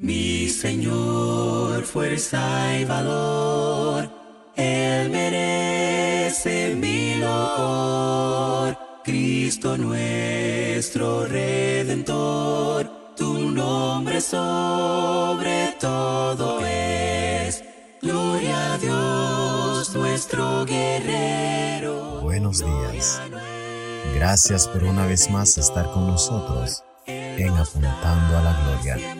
Mi Señor, fuerza y valor, Él merece mi loor. Cristo nuestro Redentor, tu nombre sobre todo es. Gloria a Dios, nuestro guerrero. Buenos días. Gracias por una vez más estar con nosotros en Apuntando a la Gloria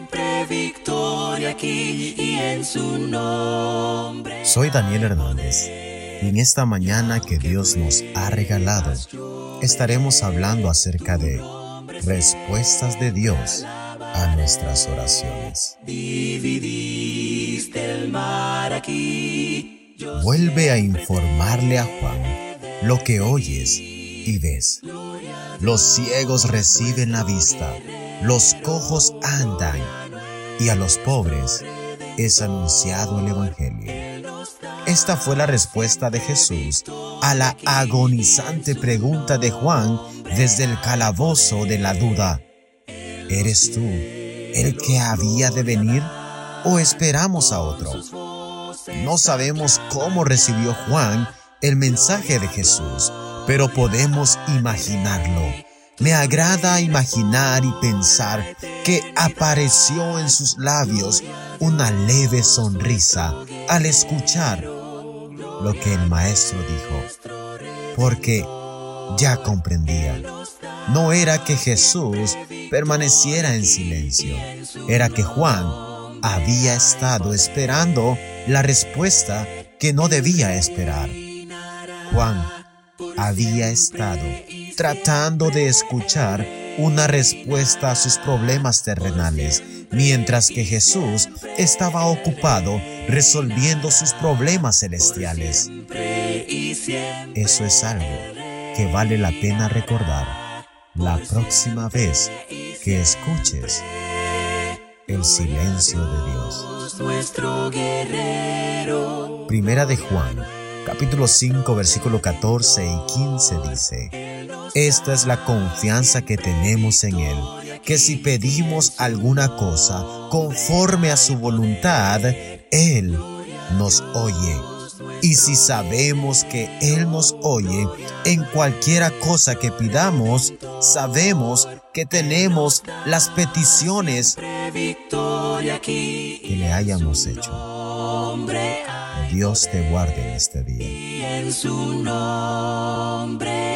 victoria aquí y en su nombre. Soy Daniel Hernández y en esta mañana que Dios nos ha regalado estaremos hablando acerca de respuestas de Dios a nuestras oraciones. Dividiste el mar aquí. Vuelve a informarle a Juan lo que oyes y ves. Los ciegos reciben la vista, los cojos andan y a los pobres es anunciado el Evangelio. Esta fue la respuesta de Jesús a la agonizante pregunta de Juan desde el calabozo de la duda. ¿Eres tú el que había de venir o esperamos a otro? No sabemos cómo recibió Juan el mensaje de Jesús, pero podemos imaginarlo me agrada imaginar y pensar que apareció en sus labios una leve sonrisa al escuchar lo que el maestro dijo, porque ya comprendía. No era que Jesús permaneciera en silencio, era que Juan había estado esperando la respuesta que no debía esperar. Juan había estado tratando de escuchar una respuesta a sus problemas terrenales, mientras que Jesús estaba ocupado resolviendo sus problemas celestiales. Eso es algo que vale la pena recordar la próxima vez que escuches el silencio de Dios. Primera de Juan, capítulo 5, versículo 14 y 15 dice, esta es la confianza que tenemos en Él, que si pedimos alguna cosa conforme a su voluntad, Él nos oye. Y si sabemos que Él nos oye en cualquiera cosa que pidamos, sabemos que tenemos las peticiones que le hayamos hecho. Dios te guarde en este día. en su nombre.